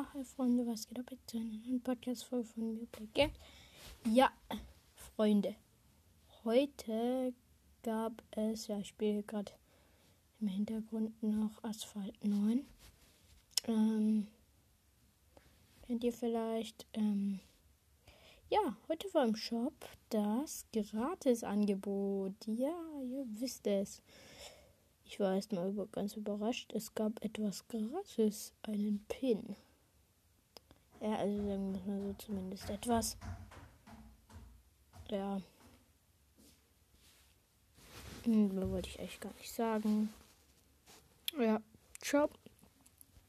Ja, Freunde, was geht ab? Bitte ein Podcast voll von mir, Black Ja, Freunde, heute gab es, ja, ich spiele gerade im Hintergrund noch Asphalt 9. Ähm, kennt ihr vielleicht? Ähm, ja, heute war im Shop das Gratis-Angebot. Ja, ihr wisst es. Ich war erstmal ganz überrascht. Es gab etwas gratis, einen Pin. Ja, also sagen wir mal so zumindest etwas. Ja. Hm, wollte ich echt gar nicht sagen. Ja, ciao.